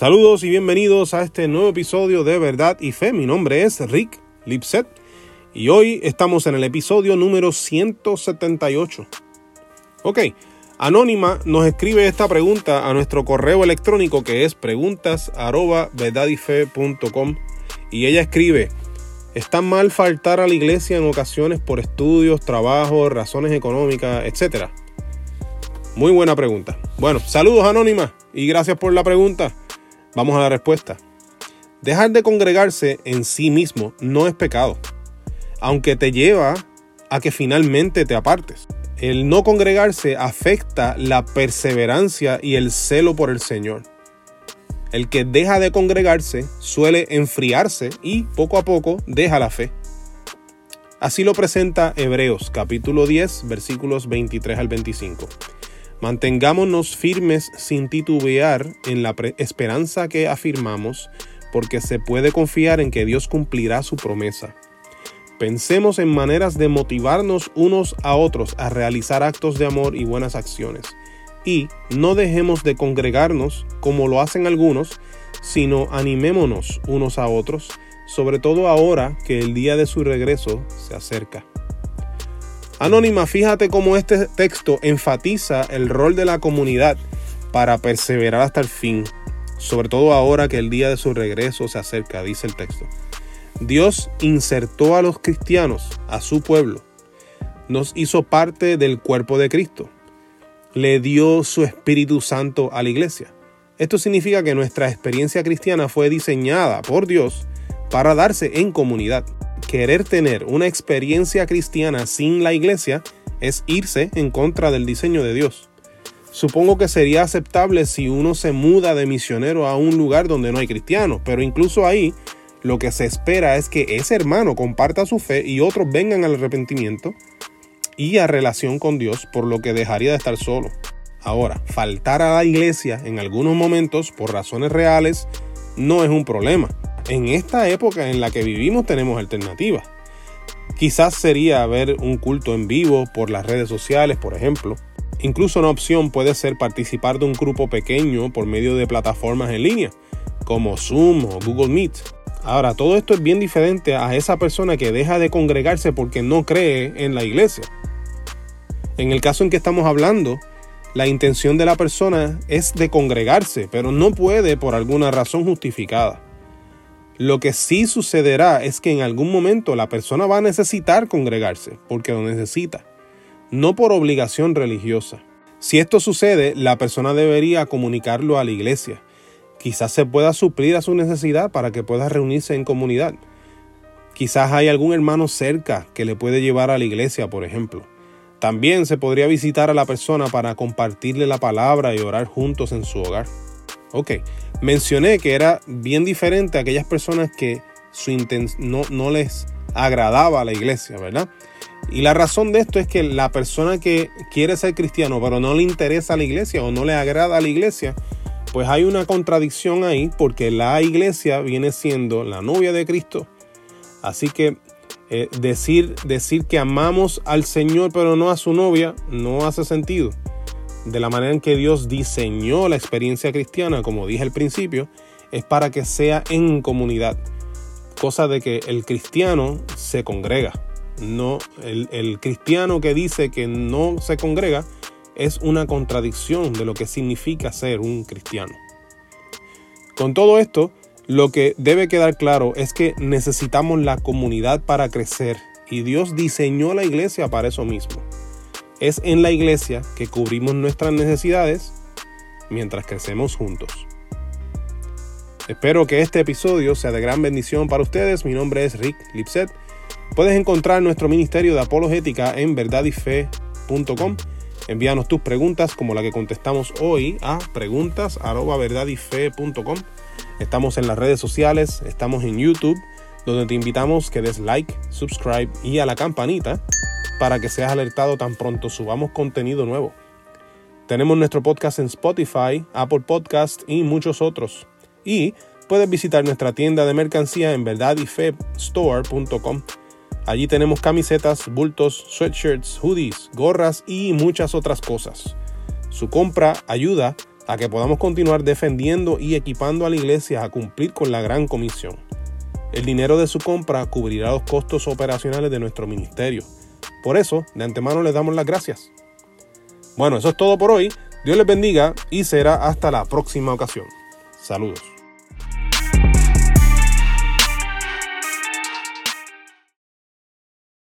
Saludos y bienvenidos a este nuevo episodio de Verdad y Fe. Mi nombre es Rick Lipset y hoy estamos en el episodio número 178. Ok, Anónima nos escribe esta pregunta a nuestro correo electrónico que es preguntas y ella escribe, ¿está mal faltar a la iglesia en ocasiones por estudios, trabajo, razones económicas, etcétera? Muy buena pregunta. Bueno, saludos Anónima y gracias por la pregunta. Vamos a la respuesta. Dejar de congregarse en sí mismo no es pecado, aunque te lleva a que finalmente te apartes. El no congregarse afecta la perseverancia y el celo por el Señor. El que deja de congregarse suele enfriarse y poco a poco deja la fe. Así lo presenta Hebreos capítulo 10 versículos 23 al 25. Mantengámonos firmes sin titubear en la esperanza que afirmamos, porque se puede confiar en que Dios cumplirá su promesa. Pensemos en maneras de motivarnos unos a otros a realizar actos de amor y buenas acciones. Y no dejemos de congregarnos como lo hacen algunos, sino animémonos unos a otros, sobre todo ahora que el día de su regreso se acerca. Anónima, fíjate cómo este texto enfatiza el rol de la comunidad para perseverar hasta el fin, sobre todo ahora que el día de su regreso se acerca, dice el texto. Dios insertó a los cristianos, a su pueblo, nos hizo parte del cuerpo de Cristo, le dio su Espíritu Santo a la iglesia. Esto significa que nuestra experiencia cristiana fue diseñada por Dios para darse en comunidad querer tener una experiencia cristiana sin la iglesia es irse en contra del diseño de Dios. Supongo que sería aceptable si uno se muda de misionero a un lugar donde no hay cristianos, pero incluso ahí lo que se espera es que ese hermano comparta su fe y otros vengan al arrepentimiento y a relación con Dios, por lo que dejaría de estar solo. Ahora, faltar a la iglesia en algunos momentos por razones reales no es un problema en esta época en la que vivimos tenemos alternativas. Quizás sería ver un culto en vivo por las redes sociales, por ejemplo. Incluso una opción puede ser participar de un grupo pequeño por medio de plataformas en línea, como Zoom o Google Meet. Ahora, todo esto es bien diferente a esa persona que deja de congregarse porque no cree en la iglesia. En el caso en que estamos hablando, la intención de la persona es de congregarse, pero no puede por alguna razón justificada. Lo que sí sucederá es que en algún momento la persona va a necesitar congregarse, porque lo necesita, no por obligación religiosa. Si esto sucede, la persona debería comunicarlo a la iglesia. Quizás se pueda suplir a su necesidad para que pueda reunirse en comunidad. Quizás hay algún hermano cerca que le puede llevar a la iglesia, por ejemplo. También se podría visitar a la persona para compartirle la palabra y orar juntos en su hogar. Ok, mencioné que era bien diferente a aquellas personas que su no, no les agradaba a la iglesia, ¿verdad? Y la razón de esto es que la persona que quiere ser cristiano pero no le interesa a la iglesia o no le agrada a la iglesia, pues hay una contradicción ahí porque la iglesia viene siendo la novia de Cristo. Así que eh, decir, decir que amamos al Señor pero no a su novia no hace sentido de la manera en que Dios diseñó la experiencia cristiana, como dije al principio, es para que sea en comunidad. Cosa de que el cristiano se congrega. No, el, el cristiano que dice que no se congrega es una contradicción de lo que significa ser un cristiano. Con todo esto, lo que debe quedar claro es que necesitamos la comunidad para crecer y Dios diseñó la iglesia para eso mismo. Es en la iglesia que cubrimos nuestras necesidades mientras crecemos juntos. Espero que este episodio sea de gran bendición para ustedes. Mi nombre es Rick Lipset. Puedes encontrar nuestro ministerio de apologética en verdadyfe.com. Envíanos tus preguntas como la que contestamos hoy a preguntas@verdadyfe.com. Estamos en las redes sociales, estamos en YouTube, donde te invitamos que des like, subscribe y a la campanita para que seas alertado tan pronto subamos contenido nuevo. Tenemos nuestro podcast en Spotify, Apple Podcast y muchos otros. Y puedes visitar nuestra tienda de mercancía en verdadyfebstore.com. Allí tenemos camisetas, bultos, sweatshirts, hoodies, gorras y muchas otras cosas. Su compra ayuda a que podamos continuar defendiendo y equipando a la iglesia a cumplir con la gran comisión. El dinero de su compra cubrirá los costos operacionales de nuestro ministerio. Por eso, de antemano les damos las gracias. Bueno, eso es todo por hoy. Dios les bendiga y será hasta la próxima ocasión. Saludos.